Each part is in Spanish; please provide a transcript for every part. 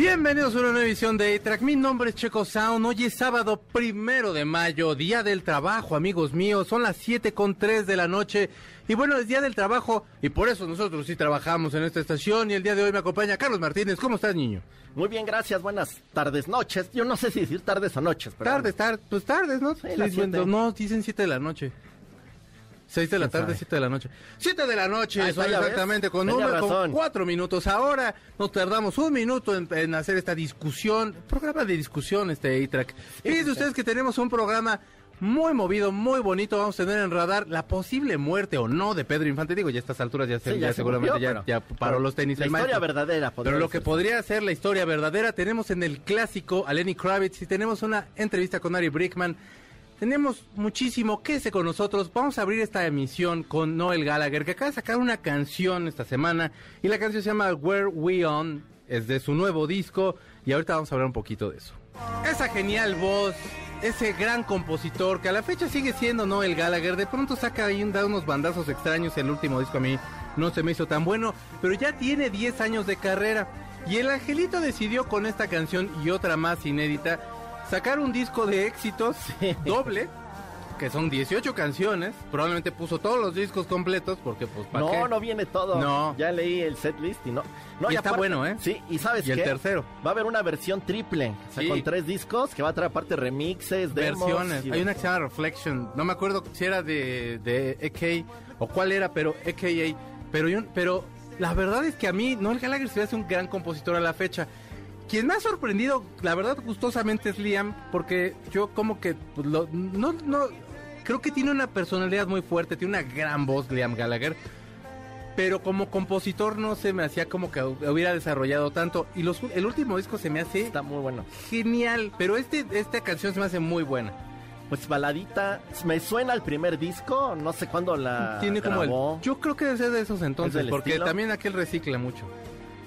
Bienvenidos a una nueva edición de A-Track. Mi nombre es Checo Sound. Hoy es sábado primero de mayo, día del trabajo, amigos míos. Son las 7 con 3 de la noche. Y bueno, es día del trabajo y por eso nosotros sí trabajamos en esta estación. Y el día de hoy me acompaña Carlos Martínez. ¿Cómo estás, niño? Muy bien, gracias. Buenas tardes, noches. Yo no sé si decir tardes o noches. Pero Tardes, tardes, pues tardes, ¿no? Sí, las Diciendo- siete. no, dicen 7 de la noche. 6 de la ¿Quién tarde, sabe? 7 de la noche. 7 de la noche, ves. exactamente, con, uno- con. 4 minutos. Ahora nos tardamos un minuto en, en hacer esta discusión, programa de discusión este A-Track. Fíjense ustedes que tenemos un programa muy movido, muy bonito. Vamos a tener en radar la posible muerte o no de Pedro Infante. Digo, ya a estas alturas ya, se- Sí, ya ya se seguramente murió, ya, paró los tenis. la el historia maestro. verdadera Pero lo que podría ser la historia verdadera, tenemos en el clásico a Lenny Kravitz y tenemos una entrevista con Ari Brickman. Tenemos muchísimo, quédese con nosotros. Vamos a abrir esta emisión con Noel Gallagher, que acaba de sacar una canción esta semana. Y la canción se llama Where We On, es de su nuevo disco. Y ahorita vamos a hablar un poquito de eso. Esa genial voz, ese gran compositor que a la fecha sigue siendo Noel Gallagher. De pronto saca ahí un- da unos bandazos extraños. El último disco a mí no se me hizo tan bueno, pero ya tiene 10 años de carrera. Y el Angelito decidió con esta canción y otra más inédita sacar un disco de éxitos doble, que son 18 canciones. Probablemente puso todos los discos completos porque pues ¿para No, qué? no viene todo. No. Ya leí el set list y no. no Y está bueno, ¿eh? Sí, y sabes Y el tercero. Va a haber una versión triple. O sea, Sí. con tres discos que va a traer aparte remixes, demos. versiones. Hay una que se llama Reflection. No me acuerdo si era de, de EK o cuál era, pero EKA. Pero, yo- pero la verdad es que a mí Noel Gallagher se hace un gran compositor a la fecha. Quien me ha sorprendido, la verdad, gustosamente es Liam, porque yo como que pues, lo- no, no, creo que tiene una personalidad muy fuerte, tiene una gran voz Liam Gallagher, pero como compositor no se me hacía como que hubiera desarrollado tanto. Y los, el último disco se me hace Está muy bueno. genial, pero este, esta canción se me hace muy buena. Pues baladita. Me suena el primer disco. No sé cuándo la. Tiene como el. Yo creo que debe ser de esos entonces, porque estilo? también aquel recicla mucho.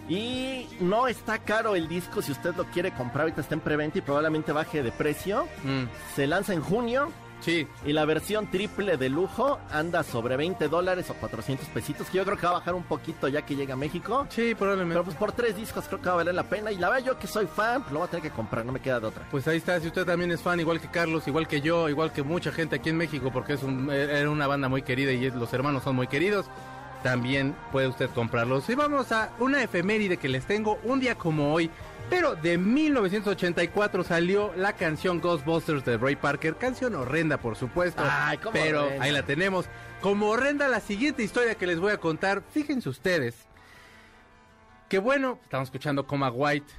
Y no está caro el disco si usted lo quiere comprar. Ahorita está en preventa y probablemente baje de precio. Mm, Se lanza en junio. sí, Y la versión triple de lujo anda sobre 20 dólares o 400 pesitos, que yo creo que va a bajar un poquito ya que llega a México. sí, probablemente. Pero pues por tres discos creo que va a valer la pena. Y la verdad yo que soy fan, pues lo voy a tener que comprar, no me queda de otra. Pues ahí está, si usted también es fan, igual que Carlos, igual que yo, igual que mucha gente aquí en México, porque es un, era una banda muy querida y los hermanos son muy queridos, también puede usted comprarlos. Y vamos a una efeméride que les tengo un día como hoy. Pero de 1984 salió la canción Ghostbusters de Ray Parker, canción horrenda por supuesto, Ay, cómo pero horrenda. ahí la tenemos. Como horrenda la siguiente historia que les voy a contar, fíjense ustedes, que bueno, estamos escuchando Coma White,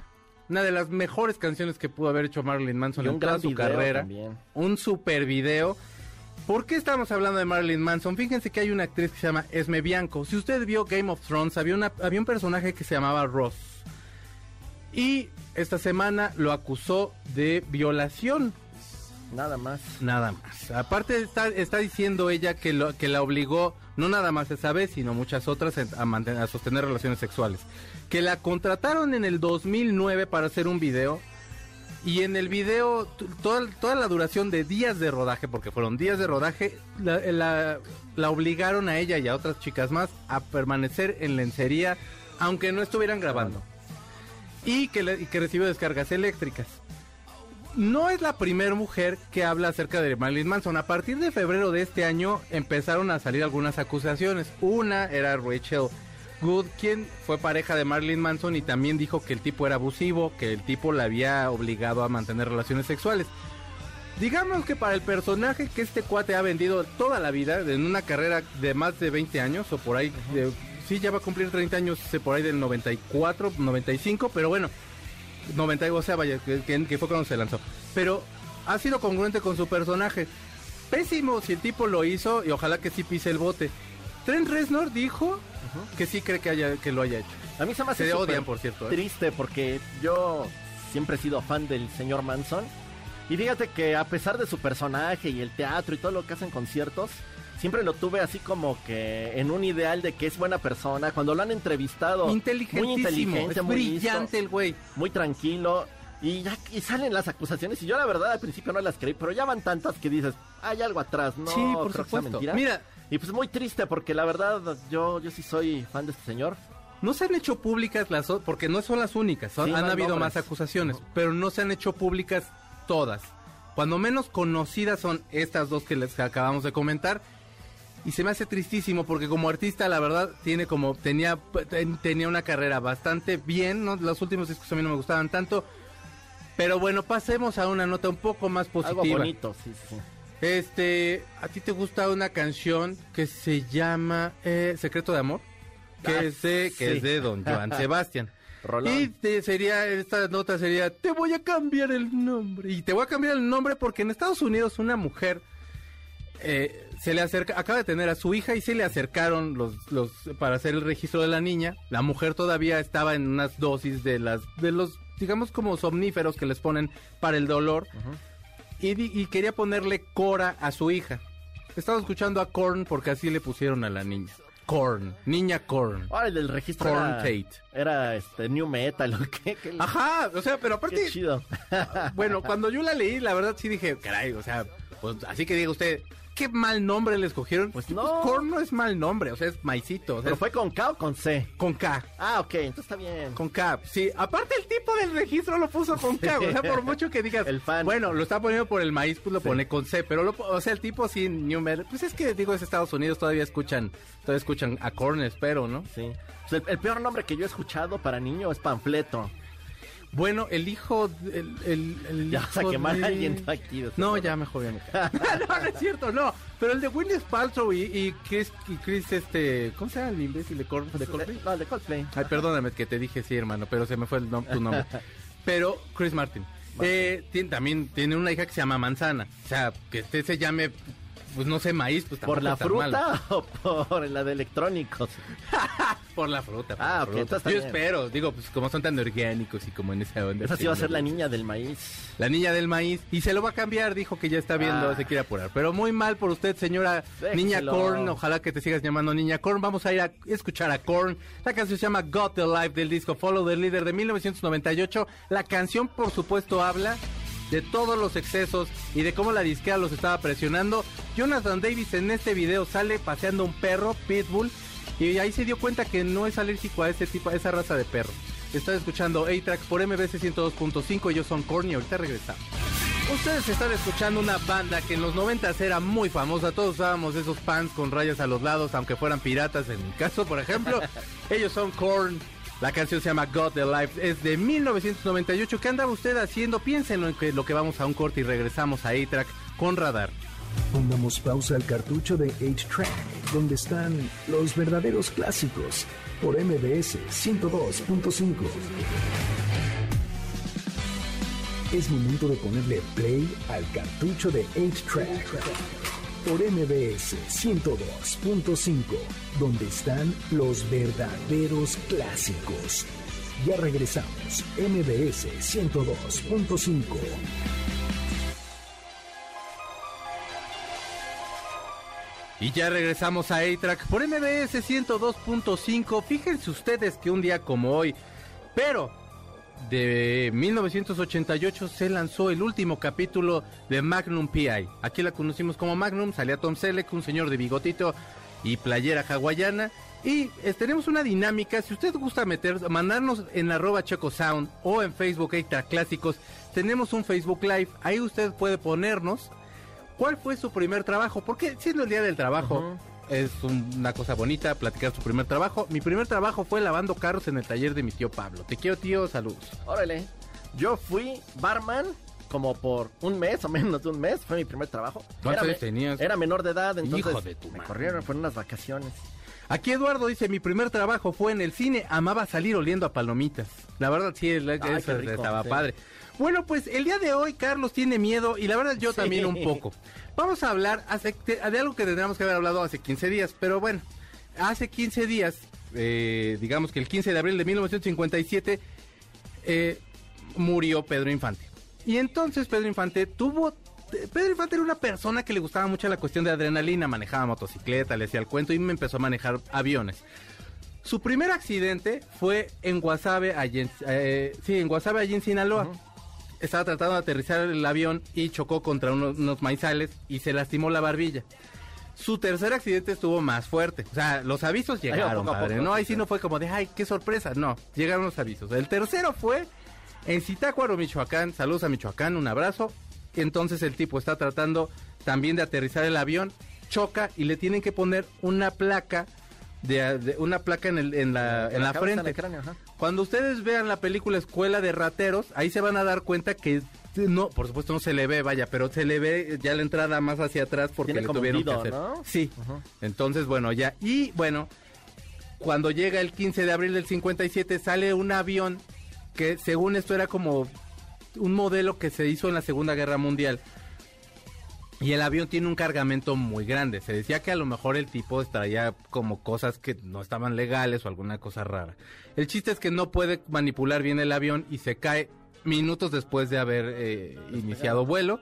una de las mejores canciones que pudo haber hecho Marilyn Manson Y en toda su carrera. también. Un super video. ¿Por qué estamos hablando de Marilyn Manson? Fíjense que hay una actriz que se llama Esme Bianco. Si usted vio Game of Thrones, había, una, había un personaje que se llamaba Ross. Y esta semana lo acusó de violación. Nada más. Nada más. Aparte está, está diciendo ella que, lo, que la obligó, no nada más esa vez, sino muchas otras, a, mantener, a sostener relaciones sexuales. Que la contrataron en el 2009 para hacer un video. Y en el video, toda, toda la duración de días de rodaje, porque fueron días de rodaje, la, obligaron a ella y a otras chicas más a permanecer en lencería, aunque no estuvieran grabando. Y que, le- y que recibió descargas eléctricas no es la primera mujer que habla acerca de Marilyn Manson. A partir de febrero de este año empezaron a salir algunas acusaciones. Una era Rachel Good, quien fue pareja de Marilyn Manson y también dijo que el tipo era abusivo, que el tipo la había obligado a mantener relaciones sexuales. Digamos que para el personaje que este cuate ha vendido toda la vida, en una carrera de más de 20 años, o por ahí, de- sí, ya va a cumplir 30 años, por ahí del 94, 95, pero bueno, 90, o sea, vaya, que fue cuando se lanzó. Pero ha sido congruente con su personaje. Pésimo si el tipo lo hizo y ojalá que sí pise el bote. Trent Reznor dijo que sí cree que, haya, que lo haya hecho. A mí se me hace Se odian, por cierto, ¿eh? triste porque yo siempre he sido fan del señor Manson. Y fíjate que a pesar de su personaje y el teatro y todo lo que hacen conciertos, siempre lo tuve así como que en un ideal de que es buena persona. Cuando lo han entrevistado, muy inteligente, es muy brillante listo, el güey. muy tranquilo. Y ya y salen las acusaciones y yo la verdad al principio no las creí, pero ya van tantas que dices, hay algo atrás, no, sí, por supuesto. mentira. Mira, Y pues muy triste porque la verdad yo, yo sí soy fan de este señor. no se han hecho públicas las porque no son las únicas, son- Sí, han habido nombres. más acusaciones, pero no se han hecho públicas todas. Cuando menos conocidas son estas dos que les acabamos de comentar. Y se me hace tristísimo porque como artista la verdad tiene como tenía ten- tenía una carrera bastante bien, ¿no? Los últimos discos a mí no me gustaban tanto. Pero bueno, pasemos a una nota un poco más positiva. Algo bonito, sí, sí. Este, ¿a ti te gusta una canción que se llama eh, Secreto de Amor? Que Ah, es de, que es de Don Joan Sebastián. Rolón. Y te sería, esta nota sería, te voy a cambiar el nombre. Y te voy a cambiar el nombre porque en Estados Unidos una mujer eh, se le acerca, acaba de tener a su hija y se le acercaron los, los, para hacer el registro de la niña. La mujer todavía estaba en unas dosis de las, de los, digamos como somníferos que les ponen para el dolor. di- y quería ponerle Cora a su hija. Estaba escuchando a Korn porque así le pusieron a la niña. Korn, niña Korn. Ahora el del registro Corn era, Tate. era este New Metal, ¿o qué? Qué- Ajá, o sea, pero qué aparte, chido. bueno, cuando yo la leí, la verdad sí dije, caray, o sea, pues así que diga usted, qué mal nombre le escogieron. Pues no. Korn no es mal nombre, o sea, es maicito, o sea, ¿Pero es fue con K o con C? con K. Ah, ok, entonces está bien. Con K, sí. Aparte el tipo del registro lo puso con K, o sea, por mucho que digas, El fan. bueno, lo está poniendo por el maíz, pues lo pone con C, pero lo, o sea, el tipo sin New Metal, pues es que digo, es Estados Unidos, todavía escuchan, todavía escuchan a Korn, espero, ¿no? Sí. Pues el, el peor nombre que yo he escuchado para niño es Panfleto. Bueno, el hijo, el, el, el Ya vas a quemar de- a alguien aquí. No, ya mejor ya me callo. no, no es cierto, no. Pero el de Willis Paltrow y, y Chris, y Chris, este, ¿cómo se llama el imbécil de Korn? De Coldplay? No, de Coldplay. Ay, perdóname que te dije sí, hermano, pero se me fue el nom- tu nombre. Pero Chris Martin. Eh, tiene- también tiene una hija que se llama Manzana. O sea, que este se llame, pues no sé, maíz, pues ¿Por la fruta o por la de electrónicos? Por la fruta. por Ah, la fruta. Yo bien. espero, digo, pues como son tan orgánicos y como en esa onda. Esa sí va a ser la niña del maíz. La niña del maíz. Y se lo va a cambiar, dijo que ya está viendo, Ah. se quiere apurar. Pero muy mal por usted, señora Déjelo. Niña Korn. Ojalá que te sigas llamando Niña Korn. Vamos a ir a escuchar a Korn. La canción se llama Got the Life del disco Follow the Leader de 1998. La canción, por supuesto, habla de todos los excesos y de cómo la disquera los estaba presionando. Jonathan Davis en este video sale paseando un perro, Pitbull, y ahí se dio cuenta que no es alérgico a ese tipo, a esa raza de perro. Estás escuchando A-Tracks por MBC 102.5, ellos son Korn y ahorita regresamos. Ustedes están escuchando una banda que en los 90 era muy famosa. Todos usábamos esos pants con rayas a los lados, aunque fueran piratas en mi caso, por ejemplo. Ellos son Korn. La canción se llama God the Life. Es de 1998. ¿Qué andaba usted haciendo? Piénsenlo en que lo que vamos a un corte y regresamos a A-Track con Radar. Pongamos pausa al cartucho de 8-Track, donde están los verdaderos clásicos, por MBS 102.5. Es momento de ponerle play al cartucho de 8-Track, por MBS 102.5, donde están los verdaderos clásicos. Ya regresamos, MBS 102.5. Y ya regresamos a A-Track por MBS 102.5. Fíjense ustedes que un día como hoy, pero de 1988 se lanzó el último capítulo de Magnum PI. Aquí la conocimos como Magnum, salía Tom Selleck, un señor de bigotito y playera hawaiana. Y eh, tenemos una dinámica, si usted gusta meter, mandarnos en arroba Checo Sound o en Facebook A-Track Clásicos, tenemos un Facebook Live, ahí usted puede ponernos ¿Cuál fue su primer trabajo? Porque siendo el día del trabajo es un- una cosa bonita platicar su primer trabajo. Mi primer trabajo fue lavando carros en el taller de mi tío Pablo. Te quiero, tío, saludos. Órale. Yo fui barman como por un mes o menos de un mes. Fue mi primer trabajo. ¿Cuántos años tenías? Era menor de edad, entonces Hijo de tu me madre. corrieron por unas vacaciones. Aquí Eduardo dice, mi primer trabajo fue en el cine, amaba salir oliendo a palomitas. La verdad sí, la- Ay, eso rico, estaba sí. padre. Bueno, pues el día de hoy Carlos tiene miedo y la verdad yo Sí. también un poco. Vamos a hablar de algo que tendríamos que haber hablado hace 15 días, pero bueno, hace 15 días, eh, digamos que el 15 de abril de 1957, eh, murió Pedro Infante. Y entonces Pedro Infante tuvo Pedro Infante era una persona que le gustaba mucho la cuestión de adrenalina, manejaba motocicleta, le hacía el cuento y me empezó a manejar aviones. Su primer accidente fue en Guasave, allí eh, sí, en Guasave, allí en Sinaloa. Estaba tratando de aterrizar el avión y chocó contra unos, unos maizales y se lastimó la barbilla. Su tercer accidente estuvo más fuerte. O sea, los avisos llegaron, poco a padre. poco, no, ahí sí. sí no fue como de, ay, qué sorpresa. No, llegaron los avisos. El tercero fue en Zitácuaro, Michoacán. Saludos a Michoacán, un abrazo. Entonces el tipo está tratando también de aterrizar el avión, choca y le tienen que poner una placa de, de- una placa en, el- en la, en la frente. el cráneo, ajá. Cuando ustedes vean la película Escuela de Rateros, ahí se van a dar cuenta que no, por supuesto no se le ve, vaya, pero se le ve ya la entrada más hacia atrás porque Tiene le tuvieron que hacer. ¿no? Sí. Entonces, bueno, ya. Y bueno, cuando llega el 15 de abril del 57 sale un avión que según esto era como un modelo que se hizo en la Segunda Guerra Mundial. Y el avión tiene un cargamento muy grande. Se decía que a lo mejor el tipo traía como cosas que no estaban legales o alguna cosa rara. El chiste es que no puede manipular bien el avión y se cae minutos después de haber eh, iniciado vuelo.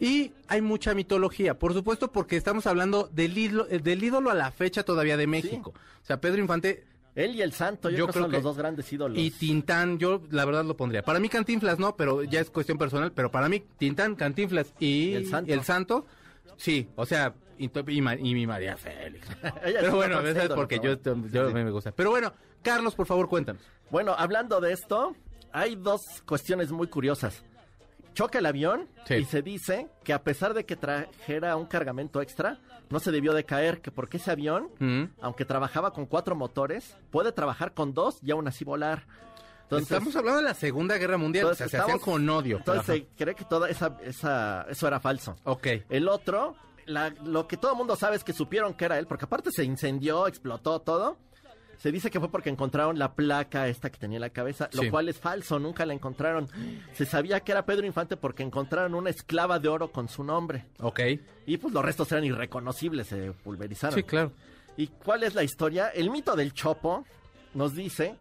Y hay mucha mitología, por supuesto, porque estamos hablando del ídolo, eh, del ídolo a la fecha todavía de México. O sea, Pedro Infante Él y el Santo, yo, Yo creo, creo son que- los dos grandes ídolos. y Tintán, yo la verdad lo pondría. Para mí Cantinflas no, pero ya es cuestión personal. Pero para mí Tintán, Cantinflas y, el Santo. el Santo, sí, o sea, y, y y mi María Félix. Pero bueno, eso es porque yo, yo Sí, me gusta. Pero bueno, Carlos, por favor, cuéntanos. Bueno, hablando de esto, hay dos cuestiones muy curiosas. Choca el avión Sí. y se dice que a pesar de que trajera un cargamento extra, no se debió de caer, que porque ese avión, Mm. aunque trabajaba con cuatro motores, puede trabajar con dos y aún así volar. Entonces, Estamos hablando de la Segunda Guerra Mundial, entonces o sea, se hacían con odio. Entonces Ajá. se cree que toda esa, esa, eso era falso. Ok. El otro, la- lo que todo el mundo sabe es que supieron que era él, porque aparte se incendió, explotó todo. Se dice que fue porque encontraron la placa esta que tenía en la cabeza, Sí. lo cual es falso, nunca la encontraron. Se sabía que era Pedro Infante porque encontraron una esclava de oro con su nombre. Ok. Y pues los restos eran irreconocibles, se pulverizaron. Sí, claro. ¿Y cuál es la historia? El mito del Chopo nos dice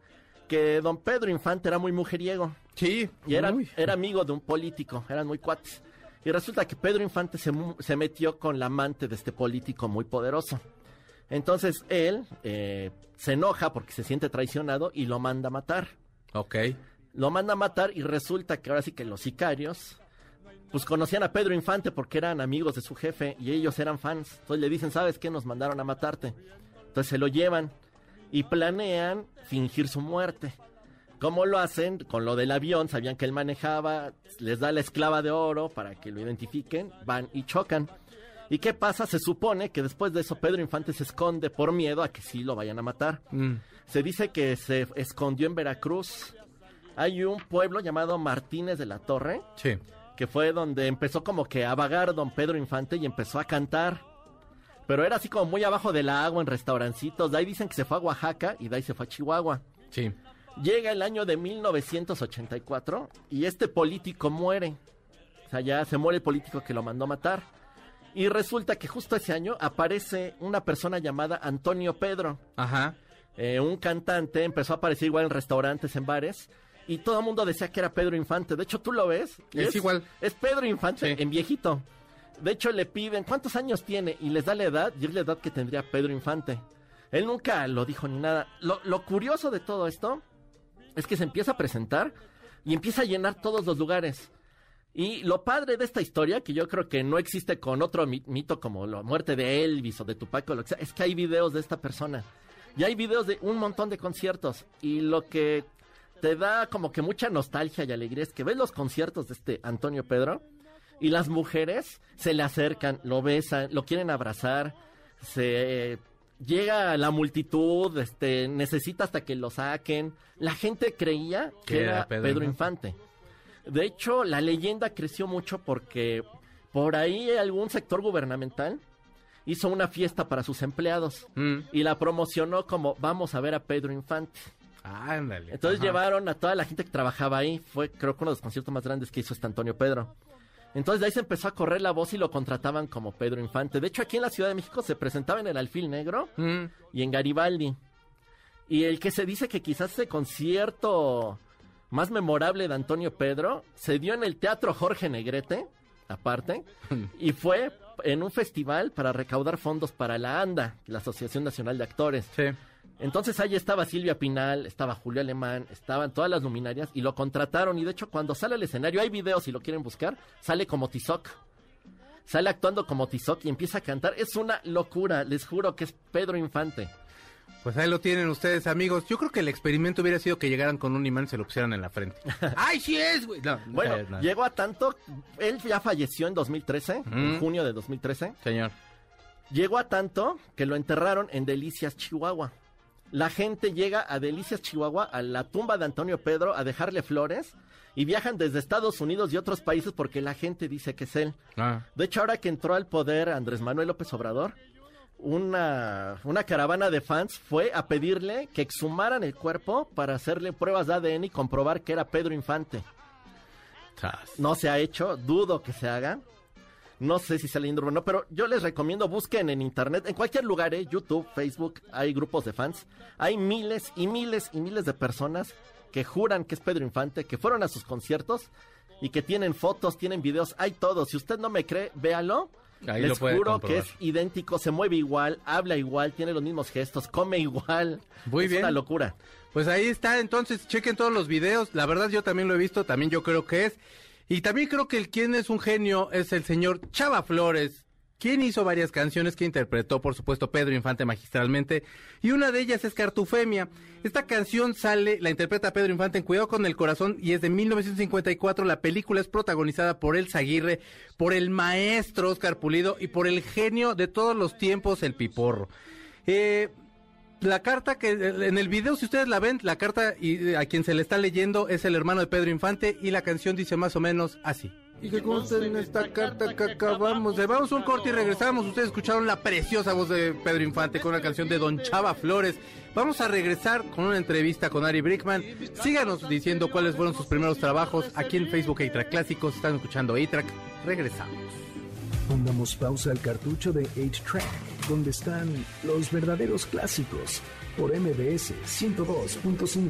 que don Pedro Infante era muy mujeriego. Sí. Y era, Uy. era amigo de un político, eran muy cuates. Y resulta que Pedro Infante se, se metió con la amante de este político muy poderoso. Entonces él eh, se enoja porque se siente traicionado y lo manda a matar. Ok. Lo manda a matar y resulta que ahora sí que los sicarios pues conocían a Pedro Infante porque eran amigos de su jefe y ellos eran fans. Entonces le dicen, ¿sabes qué? Nos mandaron a matarte. Entonces se lo llevan y planean fingir su muerte. ¿Cómo lo hacen? Con lo del avión, sabían que él manejaba, les da la esclava de oro para que lo identifiquen, van y chocan. ¿Y qué pasa? Se supone que después de eso Pedro Infante se esconde por miedo a que sí lo vayan a matar. Mm. Se dice que se escondió en Veracruz. Hay un pueblo llamado Martínez de la Torre, Sí. que fue donde empezó como que a vagar don Pedro Infante y empezó a cantar. Pero era así como muy abajo del agua, en restaurancitos. De ahí dicen que se fue a Oaxaca y de ahí se fue a Chihuahua. Sí. Llega el año de 1984 y este político muere. O sea, ya se muere el político que lo mandó a matar. Y resulta que justo ese año aparece una persona llamada Antonio Pedro Ajá. eh, un cantante, empezó a aparecer igual en restaurantes, en bares, y todo el mundo decía que era Pedro Infante. De hecho, tú lo ves. Es igual. Es Pedro Infante Sí. en viejito. De hecho, le piden cuántos años tiene y les da la edad, y es la edad que tendría Pedro Infante. Él nunca lo dijo ni nada. Lo, lo curioso de todo esto es que se empieza a presentar y empieza a llenar todos los lugares. Y lo padre de esta historia, que yo creo que no existe con otro mi- mito como la muerte de Elvis o de Tupac o lo que sea, es que hay videos de esta persona. Y hay videos de un montón de conciertos. Y lo que te da como que mucha nostalgia y alegría es que ves los conciertos de este Antonio Pedro y las mujeres se le acercan, lo besan, lo quieren abrazar, se llega la multitud, este necesita hasta que lo saquen. La gente creía que era, era Pedro, Pedro Infante. De hecho, la leyenda creció mucho porque por ahí algún sector gubernamental hizo una fiesta para sus empleados Mm. y la promocionó como vamos a ver a Pedro Infante. Ándale. Entonces Ajá. llevaron a toda la gente que trabajaba ahí. Fue creo que uno de los conciertos más grandes que hizo este Antonio Pedro. Entonces de ahí se empezó a correr la voz y lo contrataban como Pedro Infante. De hecho aquí en la Ciudad de México se presentaba en el Alfil Negro Mm. y en Garibaldi. Y el que se dice que quizás ese concierto más memorable de Antonio Pedro se dio en el Teatro Jorge Negrete, aparte, y fue en un festival para recaudar fondos para la ANDA, la Asociación Nacional de Actores. Sí. Entonces ahí estaba Silvia Pinal, estaba Julio Alemán, estaban todas las luminarias y lo contrataron. Y de hecho, cuando sale al escenario, hay videos si lo quieren buscar, sale como Tizoc. Sale actuando como Tizoc y empieza a cantar. Es una locura, les juro que es Pedro Infante. Pues ahí lo tienen ustedes, amigos. Yo creo que el experimento hubiera sido que llegaran con un imán y se lo pusieran en la frente. ¡Ay, sí es, güey! No, no Bueno, llegó a tanto, él ya falleció en 2013, en Mm. junio de 2013. Señor. Llegó a tanto que lo enterraron en Delicias, Chihuahua. La gente llega a Delicias, Chihuahua, a la tumba de Antonio Pedro a dejarle flores y viajan desde Estados Unidos y otros países porque la gente dice que es él. Ah, De hecho, ahora que entró al poder Andrés Manuel López Obrador, una, una caravana de fans fue a pedirle que exhumaran el cuerpo para hacerle pruebas de ADN y comprobar que era Pedro Infante. No se ha hecho, dudo que se haga. No sé si sale leyenda urbana, pero yo les recomiendo busquen en internet, en cualquier lugar, ¿eh? YouTube, Facebook, hay grupos de fans. Hay miles y miles y miles de personas que juran que es Pedro Infante, que fueron a sus conciertos y que tienen fotos, tienen videos, hay todo. Si usted no me cree, véalo. Ahí lo Les puede juro comprobar. que es idéntico, se mueve igual, habla igual, tiene los mismos gestos, come igual. Muy es bien. una locura. Pues ahí está, entonces chequen todos los videos. La verdad yo también lo he visto, también yo creo que es. Y también creo que el quien es un genio es el señor Chava Flores, quien hizo varias canciones que interpretó, por supuesto, Pedro Infante magistralmente. Y una de ellas es Cartufemia. Esta canción sale, la interpreta Pedro Infante en Cuidado con el Corazón y es de 1954. La película es protagonizada por Elsa Aguirre, por el maestro Oscar Pulido y por el genio de todos los tiempos, el Piporro. Eh, la carta que en el video, si ustedes la ven, la carta y eh, a quien se le está leyendo es el hermano de Pedro Infante y la canción dice más o menos así. Y que conste en esta carta que acabamos de... Vamos un corte y regresamos. Ustedes escucharon la preciosa voz de Pedro Infante con la canción de Don Chava Flores. Vamos a regresar con una entrevista con Ari Brickman. Síganos diciendo cuáles fueron sus primeros trabajos aquí en Facebook A-Track Clásicos. Están escuchando A-Track. Regresamos. Pongamos pausa al cartucho de 8-Track, donde están los verdaderos clásicos, por MBS 102.5.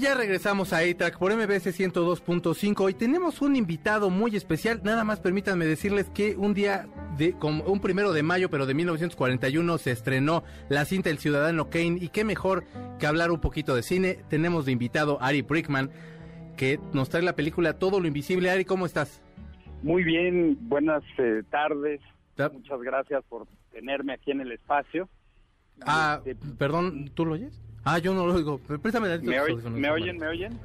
Y ya regresamos a A-Track por MBS 102.5 y tenemos un invitado muy especial. Nada más permítanme decirles que un día, de, como un primero de mayo, pero de 1941, se estrenó la cinta El Ciudadano Kane. Y qué mejor que hablar un poquito de cine. Tenemos de invitado Ari Brickman, que nos trae la película Todo lo Invisible. Ari, ¿cómo estás? Muy bien, buenas eh, tardes. Ta- Muchas gracias por tenerme aquí en el espacio. Ah, Este, perdón, ¿tú lo oyes? Ah, yo no lo oigo. Préstame ¿Me, oy- ¿Me oyen? ¿Me oyen?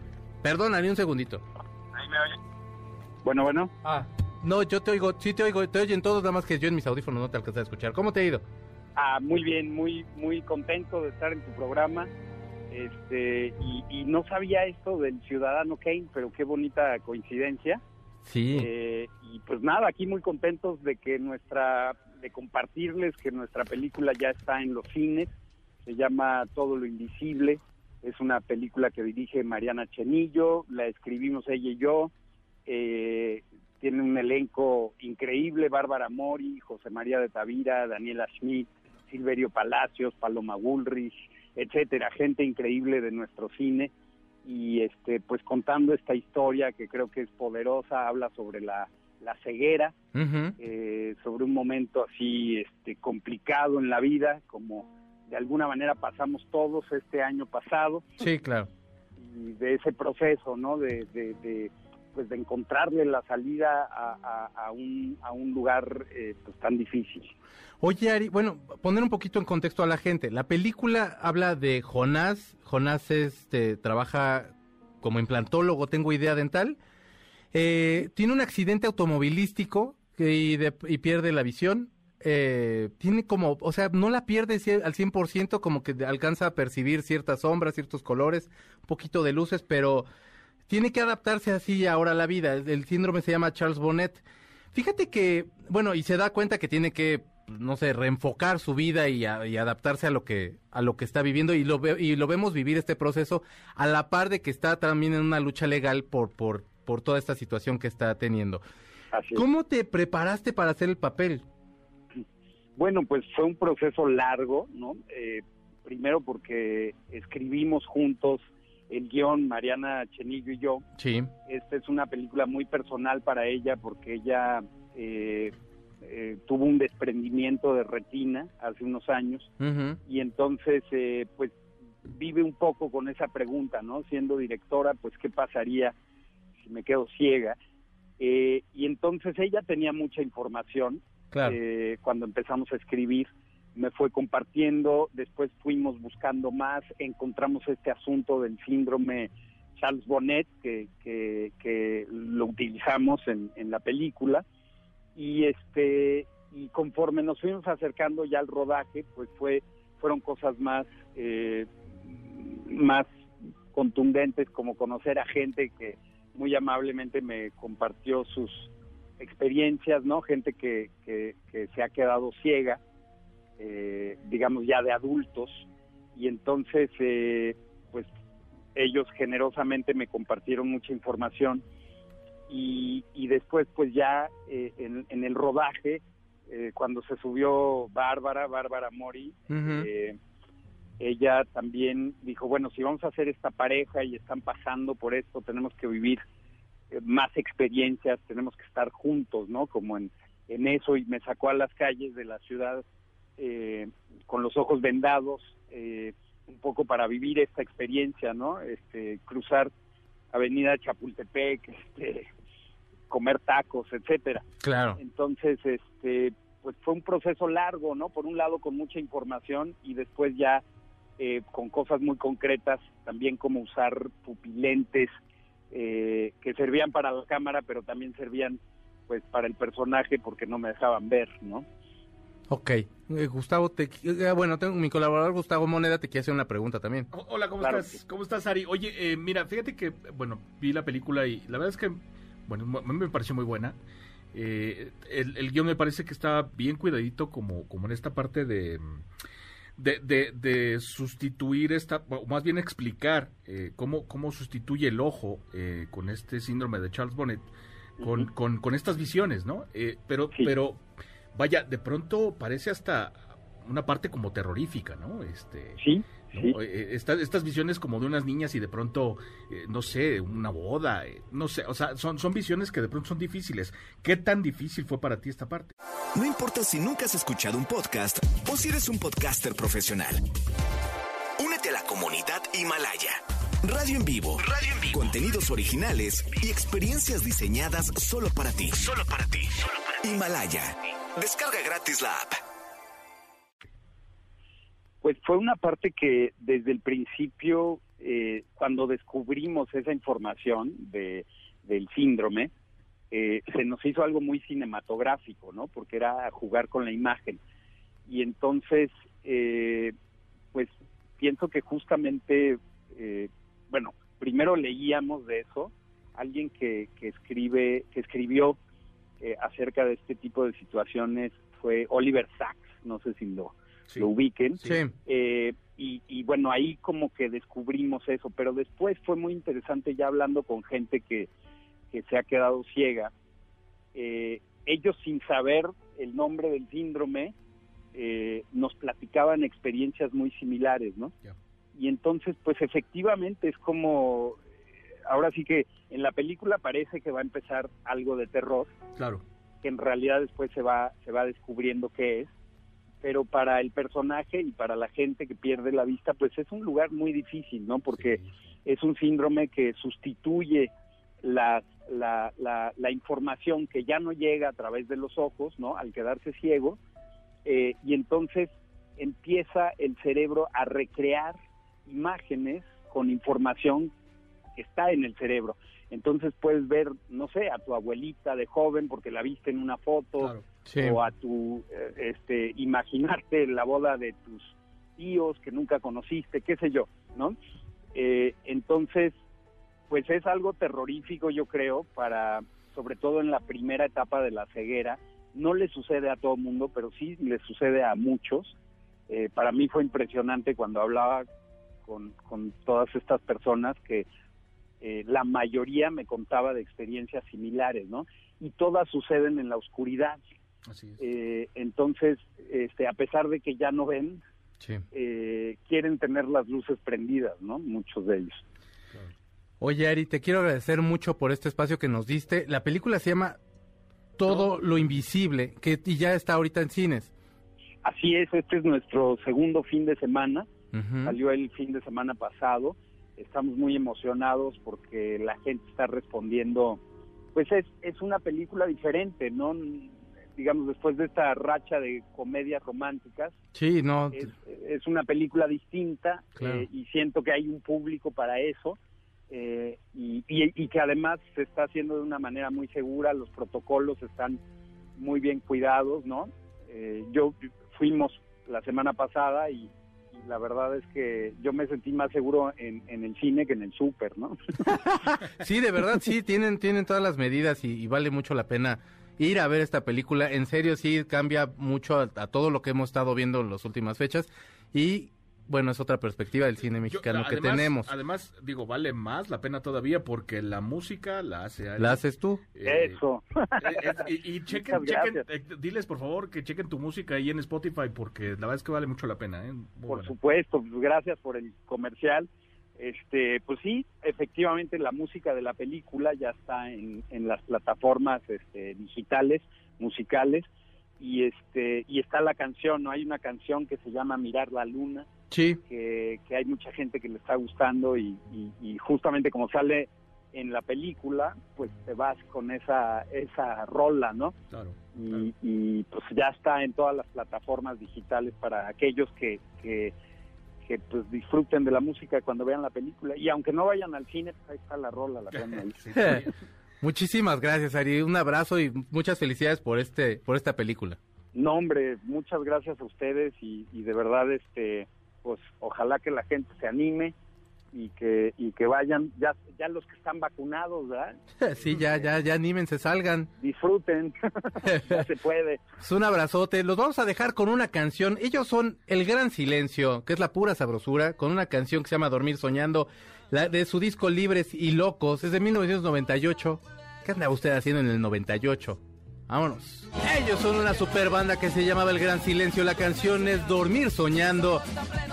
Perdona, ni un segundito. Ahí me oyen. Bueno, bueno. Ah, no, yo te oigo, sí te oigo, te oyen todos, nada más que yo en mis audífonos no te alcancé a escuchar. ¿Cómo te ha ido? Ah, muy bien, muy muy contento de estar en tu programa. Este y, y no sabía esto del ciudadano Kane, pero qué bonita coincidencia. Sí. Eh, y pues nada, aquí muy contentos de que nuestra de compartirles que nuestra película ya está en los cines. Se llama Todo lo invisible. Es una película que dirige Mariana Chenillo, la escribimos ella y yo. Eh, tiene un elenco increíble, Bárbara Mori, José María de Tavira, Daniela Schmidt, Silverio Palacios, Paloma Bullrich, etcétera, gente increíble de nuestro cine y este pues contando esta historia que creo que es poderosa, habla sobre la, la ceguera, eh, sobre un momento así este complicado en la vida, como de alguna manera pasamos todos este año pasado, Sí, claro. y de ese proceso, ¿no? De, de, de, pues de encontrarle la salida a, a, a un, a un lugar eh, pues tan difícil. Oye, Ari, bueno, poner un poquito en contexto a la gente. La película habla de Jonás. Jonás este, trabaja como implantólogo, tengo idea dental. Eh, tiene un accidente automovilístico y, de- y pierde la visión. Eh, tiene como, o sea, no la pierde al 100%, como que alcanza a percibir ciertas sombras, ciertos colores, un poquito de luces, pero tiene que adaptarse así ahora a la vida. El síndrome se llama Charles Bonnet. Fíjate que, bueno, y se da cuenta que tiene que no sé, reenfocar su vida y, adaptarse a lo que a lo que está viviendo y lo y lo vemos vivir este proceso a la par de que está también en una lucha legal por por por toda esta situación que está teniendo. ¿Cómo te preparaste para hacer el papel? Bueno, pues fue un proceso largo, ¿no? Eh, primero porque escribimos juntos el guion, Mariana Chenillo y yo. Sí. Esta es una película muy personal para ella porque ella eh, eh, tuvo un desprendimiento de retina hace unos años y entonces eh, pues vive un poco con esa pregunta, ¿no? Siendo directora, pues qué pasaría si me quedo ciega. y entonces ella tenía mucha información cuando empezamos a escribir me fue compartiendo, después fuimos buscando más, encontramos este asunto del síndrome Charles Bonnet, que, que, lo utilizamos en, en, la película, y este y conforme nos fuimos acercando ya al rodaje, pues fue fueron cosas más eh, más contundentes como conocer a gente que muy amablemente me compartió sus experiencias, ¿no? Gente que, que, que se ha quedado ciega eh, digamos ya de adultos, y entonces eh, pues ellos generosamente me compartieron mucha información. Y, después pues ya eh, en, el rodaje, cuando se subió Bárbara, Bárbara Mori, ella también dijo, bueno, si vamos a hacer esta pareja y están pasando por esto, tenemos que vivir más experiencias, tenemos que estar juntos, ¿no? Como en, en eso, y me sacó a las calles de la ciudad eh, con los ojos vendados, eh, un poco para vivir esta experiencia, ¿no? Este, cruzar Avenida Chapultepec, este, comer tacos, etcétera. Claro. Entonces, este, pues fue un proceso largo, ¿no? Por un lado con mucha información y después ya eh, con cosas muy concretas, también como usar pupilentes que servían para la cámara, pero también servían pues para el personaje porque no me dejaban ver, ¿no? Ok. Eh, Gustavo, te, eh, bueno, tengo mi colaborador Gustavo Moneda, te quiere hacer una pregunta también. Hola, ¿cómo estás? ¿Cómo estás, Ari? Oye, eh, mira, fíjate que, bueno, vi la película y la verdad es que, bueno, a mí me pareció muy buena. el, el, guion me parece que está bien cuidadito como, como en esta parte de... De, de, sustituir esta, o más bien explicar cómo, cómo sustituye el ojo con este síndrome de Charles Bonnet, con, con, con estas visiones, ¿no? pero, pero vaya, de pronto parece hasta una parte como terrorífica, ¿no? Este, sí. Eh, eh, estas visiones como de unas niñas y de pronto, eh, no sé, una boda, no sé, o sea, son, son visiones que de pronto son difíciles. ¿Qué tan difícil fue para ti esta parte? No importa si nunca has escuchado un podcast o si eres un podcaster profesional. Únete a la comunidad Himalaya. Radio en vivo. Radio en vivo. Contenidos originales y experiencias diseñadas solo para ti. Solo para ti. Solo para ti. Himalaya. Descarga gratis la app. Pues fue una parte que desde el principio, eh, cuando descubrimos esa información de, del síndrome, eh, se nos hizo algo muy cinematográfico, ¿no? Porque era jugar con la imagen. Y entonces, eh, pues pienso que justamente, bueno, primero leíamos de eso, alguien que, que escribe, que escribió eh, acerca de este tipo de situaciones fue Oliver Sacks, no sé si lo, lo ubiquen. Eh, y, bueno, ahí como que descubrimos eso, pero después fue muy interesante ya hablando con gente que, que se ha quedado ciega. Eh, ellos sin saber el nombre del síndrome nos platicaban experiencias muy similares, ¿no? Y entonces, pues efectivamente es como ahora sí que en la película parece que va a empezar algo de terror. Claro. Que en realidad después se va, se va descubriendo qué es. Pero para el personaje y para la gente que pierde la vista, pues es un lugar muy difícil, ¿no? Porque es un síndrome que sustituye la, la, la, información que ya no llega a través de los ojos, ¿no? Al quedarse ciego. Eh, y entonces empieza el cerebro a recrear imágenes con información está en el cerebro. Entonces puedes ver, no sé, a tu abuelita de joven porque la viste en una foto, o a tu, eh, este, imaginarte la boda de tus tíos que nunca conociste, qué sé yo, ¿no? Eh, entonces, pues es algo terrorífico, yo creo, para, sobre todo en la primera etapa de la ceguera, no le sucede a todo el mundo, pero sí le sucede a muchos. Eh, para mí fue impresionante cuando hablaba con, con todas estas personas que eh, la mayoría me contaba de experiencias similares, ¿no? Y todas suceden en la oscuridad. Así es. Eh, entonces, este, a pesar de que ya no ven, Sí. eh, quieren tener las luces prendidas, ¿no? Muchos de ellos. Oye, Ari, te quiero agradecer mucho por este espacio que nos diste. La película se llama Todo lo Invisible, que y ya está ahorita en cines. Así es, este es nuestro segundo fin de semana. Salió el fin de semana pasado. Estamos muy emocionados porque la gente está respondiendo. Pues es, es una película diferente, ¿no? Digamos, después de esta racha de comedias románticas, Sí, no. es, es una película distinta Claro. eh, y siento que hay un público para eso eh, y, y- y que además se está haciendo de una manera muy segura, los protocolos están muy bien cuidados, ¿no? Eh, yo fuimos la semana pasada y, y la verdad es que yo me sentí más seguro en, en el cine que en el súper, ¿no? Sí, de verdad, sí, tienen, tienen todas las medidas y, vale mucho la pena ir a ver esta película. En serio, sí, cambia mucho a todo lo que hemos estado viendo en las últimas fechas. Y, bueno, es otra perspectiva del cine Yo- mexicano que tenemos. Además, digo, vale más la pena todavía porque la música la hace Ari. ¿La haces tú? Eh, Eso. eh, eh, y, y chequen, eh, diles por favor que chequen tu música ahí en Spotify porque la verdad es que vale mucho la pena. ¿eh? Por buena. supuesto, pues, gracias por el comercial. Este, pues sí, efectivamente la música de la película ya está en, en las plataformas este, digitales, musicales, y este, y está la canción, ¿no? Hay una canción que se llama Mirar la Luna, Sí. que, que hay mucha gente que le está gustando y, y- y justamente como sale en la película, pues te vas con esa, esa rola, ¿no? Claro. y, y, pues ya está en todas las plataformas digitales para aquellos que, que, que, pues disfruten de la música cuando vean la película y aunque no vayan al cine pues ahí está la rola la ahí. Sí. Muchísimas gracias, Ari. Un abrazo y muchas felicidades por este, por esta película. no hombre muchas gracias a ustedes y, y de verdad este pues ojalá que la gente se anime y que y que vayan ya ya los que están vacunados ¿verdad? Sí, ya, ya, ya anímense, salgan. disfruten ya se puede Es un abrazote. Los vamos a dejar con una canción. Ellos son El Gran Silencio, que es la pura sabrosura, con una canción que se llama Dormir Soñando, la de su disco Libres y Locos. Es de 1998. ¿Qué anda usted haciendo en el 98? Vámonos. Ellos son una super banda que se llamaba El Gran Silencio. La canción es Dormir Soñando.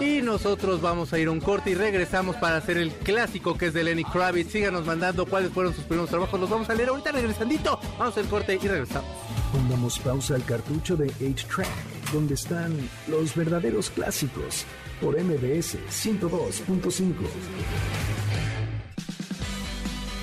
Y nosotros vamos a ir a un corte y regresamos para hacer el clásico que es de Lenny Kravitz. Síganos mandando cuáles fueron sus primeros trabajos. Los vamos a leer ahorita regresandito. Vamos al corte y regresamos. Pongamos pausa al cartucho de 8-Track, donde están los verdaderos clásicos, por MBS 102.5.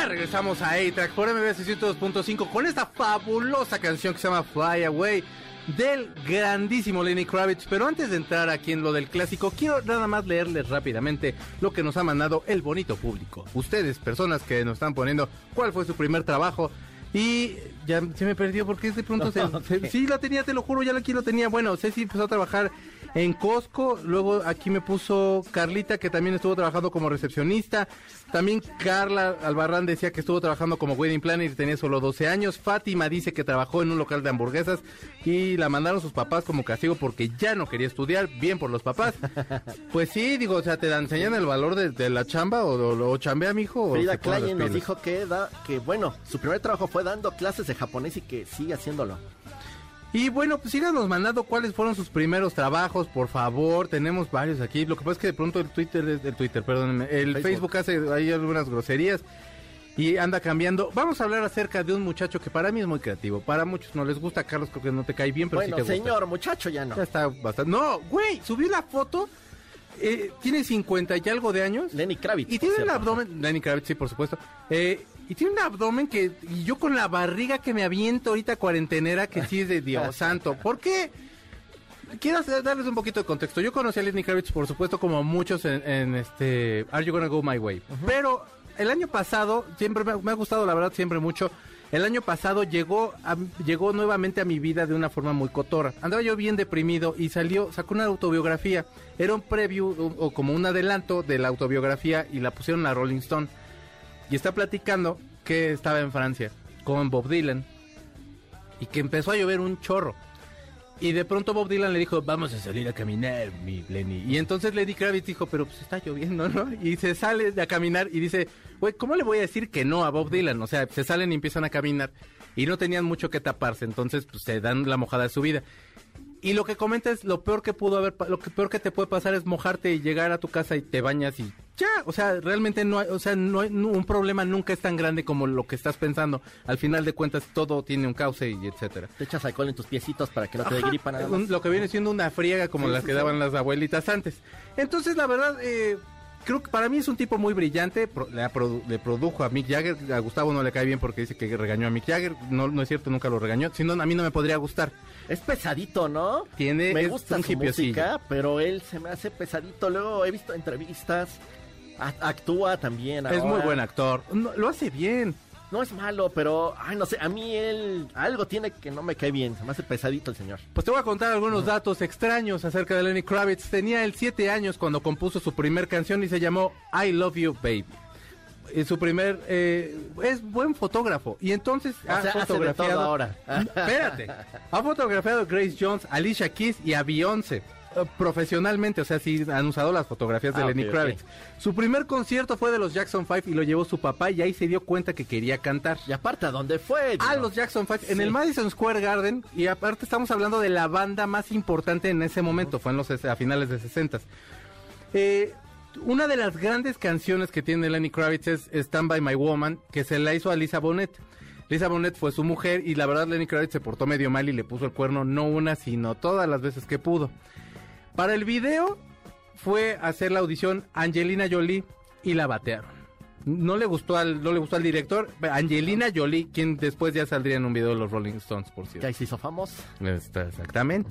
Ya regresamos a A-Track por MBS 102.5 con esta fabulosa canción que se llama Fly Away del grandísimo Lenny Kravitz. Pero antes de entrar aquí en lo del clásico, quiero nada más leerles rápidamente lo que nos ha mandado el bonito público. Ustedes, personas que nos están poniendo cuál fue su primer trabajo. Y ya se me perdió porque de pronto se, se- sí lo tenía, te lo juro, ya aquí lo tenía. Bueno, Ceci empezó a trabajar en Costco, luego aquí me puso Carlita que también estuvo trabajando como recepcionista. También Carla Albarrán decía que estuvo trabajando como wedding planner y tenía solo 12 años. Fátima dice que trabajó en un local de hamburguesas y la mandaron sus papás como castigo porque ya no quería estudiar. Bien por los papás. Pues sí, digo, o sea, te enseñan el valor de, de la chamba o, o, o chambea, mijo. Frida Klein nos dijo que, da, que, bueno, su primer trabajo fue dando clases de japonés y que sigue haciéndolo. Y bueno, pues síganos mandando cuáles fueron sus primeros trabajos, por favor. Tenemos varios aquí. Lo que pasa es que de pronto el Twitter, el Twitter, perdónenme, el Facebook, Facebook. hace ahí algunas groserías y anda cambiando. Vamos a hablar acerca de un muchacho que para mí es muy creativo. Para muchos no les gusta, Carlos creo que no te cae bien, pero bueno, sí te gusta. señor, muchacho, ya no. Ya está bastante. No, güey, subió la foto. eh, tiene 50 y algo de años. Lenny Kravitz. Y tiene cierto. abdomen, Lenny Kravitz, sí, por supuesto. Eh, y tiene un abdomen que, y yo con la barriga que me aviento ahorita cuarentenera, que sí es de Dios santo. ¿Por qué? quiero darles un poquito de contexto. Yo conocí a Lenny Kravitz, por supuesto, como muchos en, en este Are You Gonna Go My Way. Pero el año pasado, siempre me, ha- me ha gustado, la verdad, siempre mucho. El año pasado llegó, a- llegó nuevamente a mi vida de una forma muy cotorra. Andaba yo bien deprimido y salió, sacó una autobiografía. Era un preview o, o como un adelanto de la autobiografía y la pusieron a Rolling Stone. Y está platicando que estaba en Francia con Bob Dylan y que empezó a llover un chorro. Y de pronto Bob Dylan le dijo, vamos a salir a caminar, mi Lenny. Y entonces Lenny Kravitz dijo, pero pues está lloviendo, ¿no? Y se sale a caminar y dice, güey, ¿cómo le voy a decir que no a Bob Dylan? O sea, se salen y empiezan a caminar y no tenían mucho que taparse, entonces pues se dan la mojada de su vida. Y lo que comenta es lo peor que pudo haber, lo que peor que te puede pasar es mojarte y llegar a tu casa y te bañas y ya, o sea, realmente no hay, o sea, no hay, no- un problema nunca es tan grande como lo que estás pensando. Al final de cuentas todo tiene un cauce y etcétera. Te echas alcohol en tus piecitos para que no te dé gripa nada un-. Lo que viene siendo una friega como Sí, las sí, que sí. daban las abuelitas antes. Entonces, la verdad, eh, creo que para mí es un tipo muy brillante. Le, produ- le produjo a Mick Jagger. A Gustavo no le cae bien porque dice que regañó a Mick Jagger. No, no es cierto, nunca lo regañó. Si no, a mí no me podría gustar. Es pesadito, ¿no? Tiene- Me gusta un su música, pero él se me hace pesadito. Luego he visto entrevistas. actúa también. Es muy ahora. buen actor. No, lo hace bien. No es malo, pero, ay, no sé, a mí él algo tiene que no me cae bien. Se me hace pesadito el señor. Pues te voy a contar algunos datos extraños acerca de Lenny Kravitz. Tenía él siete años cuando compuso su primer canción y se llamó I Love You Baby. Y su primer eh, es buen fotógrafo y entonces O sea, hace de fotografiado todo ahora. espérate ha fotografiado a Grace Jones Alicia Keys y a Beyoncé eh, profesionalmente o sea sí han usado las fotografías de Ah, Lenny. Kravitz su primer concierto fue de los Jackson 5 y lo llevó su papá y ahí se dio cuenta que quería cantar Y aparte, ¿a dónde fue? a los Jackson 5 en el Madison Square Garden y aparte estamos hablando de la banda más importante en ese momento, fue en los a finales de 60. Eh, una de las grandes canciones que tiene Lenny Kravitz es Stand by My Woman, que se la hizo a Lisa Bonet. Lisa Bonet fue su mujer y la verdad Lenny Kravitz se portó medio mal y le puso el cuerno no una, sino todas las veces que pudo. Para el video fue hacer la audición Angelina Jolie y la batearon. No le gustó al, no le gustó al director, Angelina Jolie, quien después ya saldría en un video de los Rolling Stones, por cierto. ahí se hizo famoso. Está exactamente.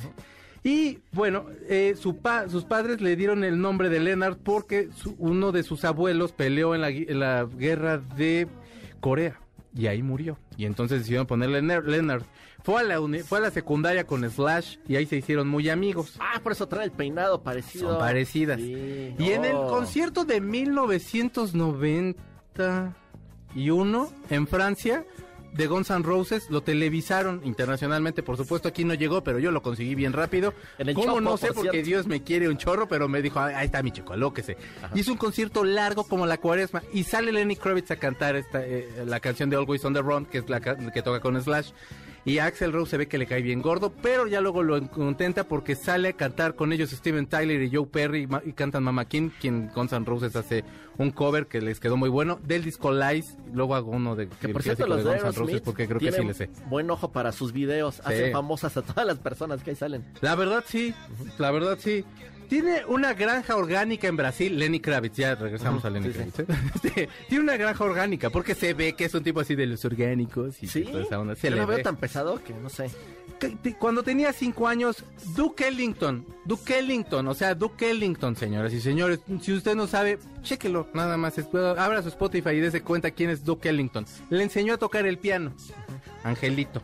Y bueno, eh, su pa- sus padres le dieron el nombre de Leonard porque su- uno de sus abuelos peleó en la, gui- en la guerra de Corea y ahí murió. Y entonces decidieron ponerle Ner- Leonard. Fue a, la uni- fue a la secundaria con Slash y ahí se hicieron muy amigos. Ah, por eso trae el peinado parecido. Son parecidas. Sí. Y en el Oh. concierto de 1991 en Francia de Guns N' Roses lo televisaron internacionalmente, por supuesto aquí no llegó, pero yo lo conseguí bien rápido. En el ¿Cómo Chopo, no sé? por Porque cierto. Dios me quiere un chorro, pero me dijo, "Ay, ahí está mi chico, alóquese. Y Hizo un concierto largo como la cuaresma y sale Lenny Kravitz a cantar esta, eh, la canción de Always on the Run, que es la que toca con Slash. Y a Axel Rose se ve que le cae bien gordo, pero ya luego lo contenta porque sale a cantar con ellos Steven Tyler y Joe Perry y cantan Mama King, quien Guns N' Roses hace un cover que les quedó muy bueno, del disco Lies, luego hago uno de, Que por cierto, los de Guns N' Roses Aerosmith porque creo que sí le sé. buen ojo para sus videos. Hacen famosas a todas las personas que ahí salen. La verdad sí, la verdad sí. Tiene una granja orgánica en Brasil, Lenny Kravitz, ya regresamos a Lenny sí, Kravitz. ¿eh? Sí, Tiene una granja orgánica porque se ve que es un tipo así de los orgánicos y Sí, toda esa onda. Se yo le lo veo ve. tan pesado que no sé. Cuando tenía cinco años, Duke Ellington, Duke Ellington, o sea, Duke Ellington, señoras y señores, si usted no sabe, chéquelo, nada más, abra su Spotify y dése cuenta quién es Duke Ellington. Le enseñó a tocar el piano, Angelito.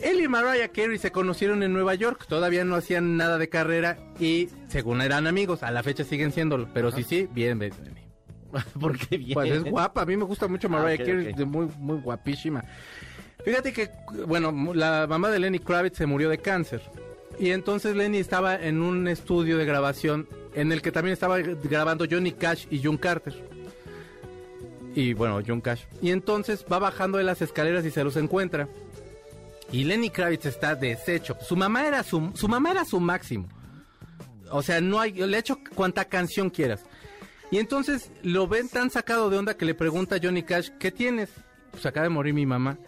Él y Mariah Carey se conocieron en Nueva York, todavía no hacían nada de carrera y según eran amigos, a la fecha siguen siéndolo, pero sí, sí, bien, bien. Porque bien. Pues es guapa, a mí me gusta mucho Mariah Ah, ok, Carey, muy, muy guapísima. Fíjate que, bueno, la mamá de Lenny Kravitz se murió de cáncer. Y entonces Lenny estaba en un estudio de grabación en el que también estaba grabando Johnny Cash y June Carter. Y bueno, John Cash. Y entonces va bajando de las escaleras y se los encuentra. Y Lenny Kravitz está deshecho. Su mamá era su, su mamá era su máximo. O sea, no hay, le he hecho cuanta canción quieras. Y entonces lo ven tan sacado de onda que le pregunta a Johnny Cash, ¿qué tienes? Pues acaba de morir mi mamá.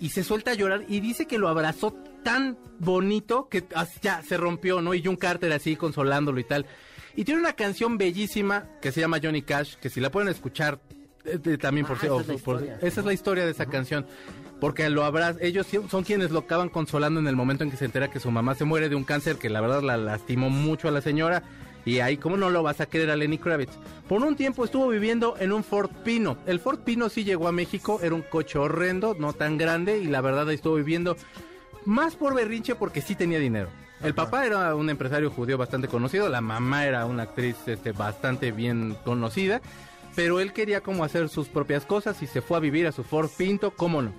Y se suelta a llorar y dice que lo abrazó tan bonito que ya se rompió, ¿no? Y John Carter así consolándolo y tal. Y tiene una canción bellísima que se llama Johnny Cash, que si la pueden escuchar, también por, Ah, esa es la por- historia. esa es la historia de esa canción. Porque lo habrás, ellos son quienes lo acaban consolando en el momento en que se entera que su mamá se muere de un cáncer que la verdad la lastimó mucho a la señora. Y ahí, ¿cómo no lo vas a querer a Lenny Kravitz? Por un tiempo estuvo viviendo en un Ford Pino. El Ford Pino sí llegó a México, era un coche horrendo, no tan grande, y la verdad ahí estuvo viviendo más por berrinche porque sí tenía dinero. El papá era un empresario judío bastante conocido, la mamá era una actriz este, bastante bien conocida, pero él quería como hacer sus propias cosas y se fue a vivir a su Ford Pinto, ¿cómo no?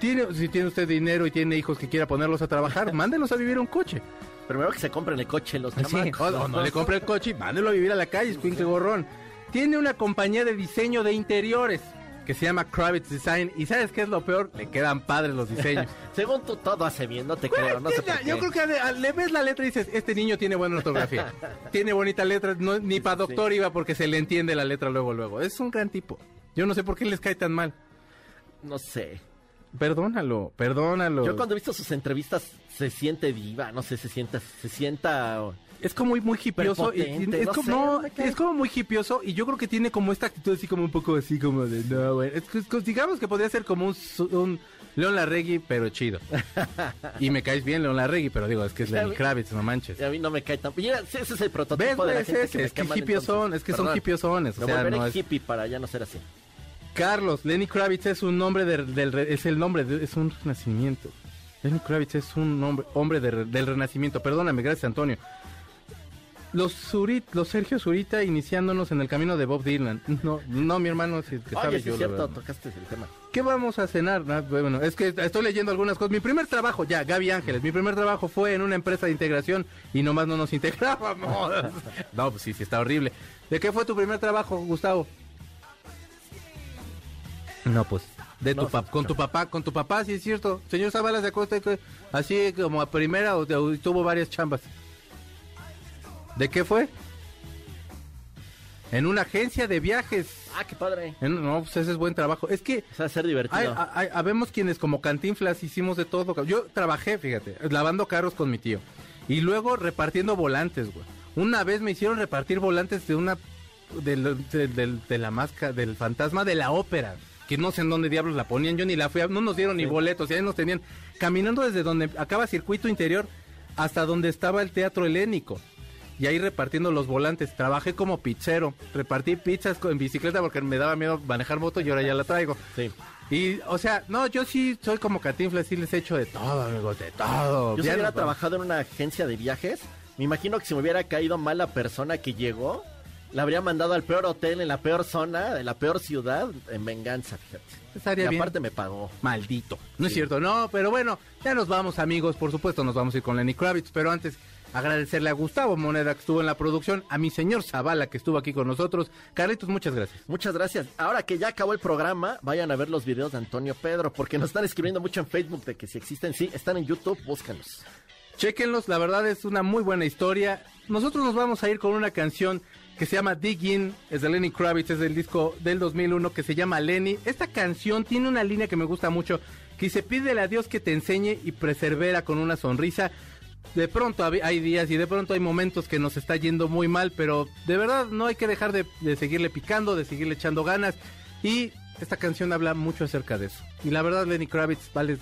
Tiene, si tiene usted dinero y tiene hijos que quiera ponerlos a trabajar, mándelos a vivir a un coche. Primero que se compren el coche los Sí, chamacos. o no le compre el coche y mándelo a vivir a la calle, escuincle gorrón. Tiene una compañía de diseño de interiores que se llama Kravitz Design. ¿Y sabes qué es lo peor? Le quedan padres los diseños. Según tú todo hace bien, no te creo, no sé por Yo creo que le ves la letra y dices, este niño tiene buena ortografía. tiene bonita letra, no, ni para doctor iba porque se le entiende la letra luego, luego. Es un gran tipo. Yo no sé por qué les cae tan mal. No sé. Perdónalo, perdónalo. Yo cuando he visto sus entrevistas se siente diva, no sé, se sienta, se sienta... Es como muy, muy hipioso. Y, es, no como, sé, no, no me cae. es como muy hipioso y yo creo que tiene como esta actitud así como un poco así como de no, güey. Digamos que podría ser como un, un León Larregui, pero chido. y me caes bien, León Larregui, pero digo, es que es Lenny vi- Kravitz, no manches. A mí no me cae tan... Mira, ese es el prototipo Es gente que es que hippies son, es que son hipiosones. O sea, volveré no es... hippie para ya no ser así. Carlos, Lenny Kravitz es un nombre del, del es el nombre, de- es un renacimiento. Lenny Kravitz es un hombre, hombre de del renacimiento. Perdóname, gracias Antonio. Los Zurit, los Sergio Zurita iniciándonos en el camino de Bob Dylan. No, no, mi hermano, si que sabe Oye, sí yo, es cierto, verdad. tocaste el tema. ¿Qué vamos a cenar? Ah, Bueno, es que estoy leyendo algunas cosas. Mi primer trabajo, ya, Gaby Ángeles, mi primer trabajo fue en una empresa de integración y nomás no nos integrábamos. No, pues sí, sí, está horrible. ¿De qué fue tu primer trabajo, Gustavo? No, pues, de tu No, pap- con tu papá, con tu papá, sí es cierto. Señor Zavala, ¿se acuerda que así como a primera o, o tuvo varias chambas? ¿De qué fue? En una agencia de viajes. Ah, qué padre. En- no, pues ese es buen trabajo. Es que O sea, ser divertido. hay, hay- habemos quienes como cantinflas hicimos de todo. Yo trabajé, fíjate, lavando carros con mi tío. Y luego repartiendo volantes, güey. Una vez me hicieron repartir volantes de una... del- de, del- de la máscara, del fantasma de la ópera. Que no sé en dónde diablos la ponían. Yo ni la fui a... No nos dieron ni boletos. Y ahí nos tenían caminando desde donde acaba circuito interior hasta donde estaba el teatro helénico. Y ahí repartiendo los volantes. Trabajé como pizzero. Repartí pizzas en bicicleta porque me daba miedo manejar moto y ahora ya la traigo. Sí. Y, o sea, no, yo sí soy como Cantinflas, sí les he hecho de todo, amigos, de todo. Yo si Ya hubiera trabajado en una agencia de viajes, me imagino que si me hubiera caído mal la persona que llegó, la habría mandado al peor hotel, en la peor zona, en la peor ciudad, en venganza, fíjate. Estaría y bien. aparte me pagó. Maldito. No es cierto, no, pero bueno, ya nos vamos, amigos. Por supuesto, nos vamos a ir con Lenny Kravitz, pero antes agradecerle a Gustavo Moneda que estuvo en la producción, a mi señor Zavala que estuvo aquí con nosotros. Carlitos, muchas gracias. Muchas gracias. Ahora que ya acabó el programa, vayan a ver los videos de Antonio Pedro, porque nos están escribiendo mucho en Facebook de que si existen, sí, están en YouTube, búscanos. Chequenlos, la verdad es una muy buena historia. Nosotros nos vamos a ir con una canción que se llama Dig In, es de Lenny Kravitz, es del disco del 2001 que se llama Lenny. Esta canción tiene una línea que me gusta mucho, que dice, pídele a Dios que te enseñe y persevera con una sonrisa. De pronto hay días y de pronto hay momentos que nos está yendo muy mal, pero de verdad no hay que dejar de, de seguirle picando, de seguirle echando ganas. Y esta canción habla mucho acerca de eso. Y la verdad, Lenny Kravitz vale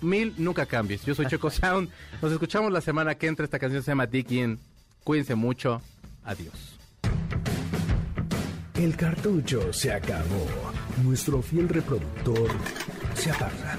mil, nunca cambies. Yo soy Choco Sound. Nos escuchamos la semana que entra. Esta canción se llama Dig In. Cuídense mucho. Adiós. El cartucho se acabó. Nuestro fiel reproductor se apaga.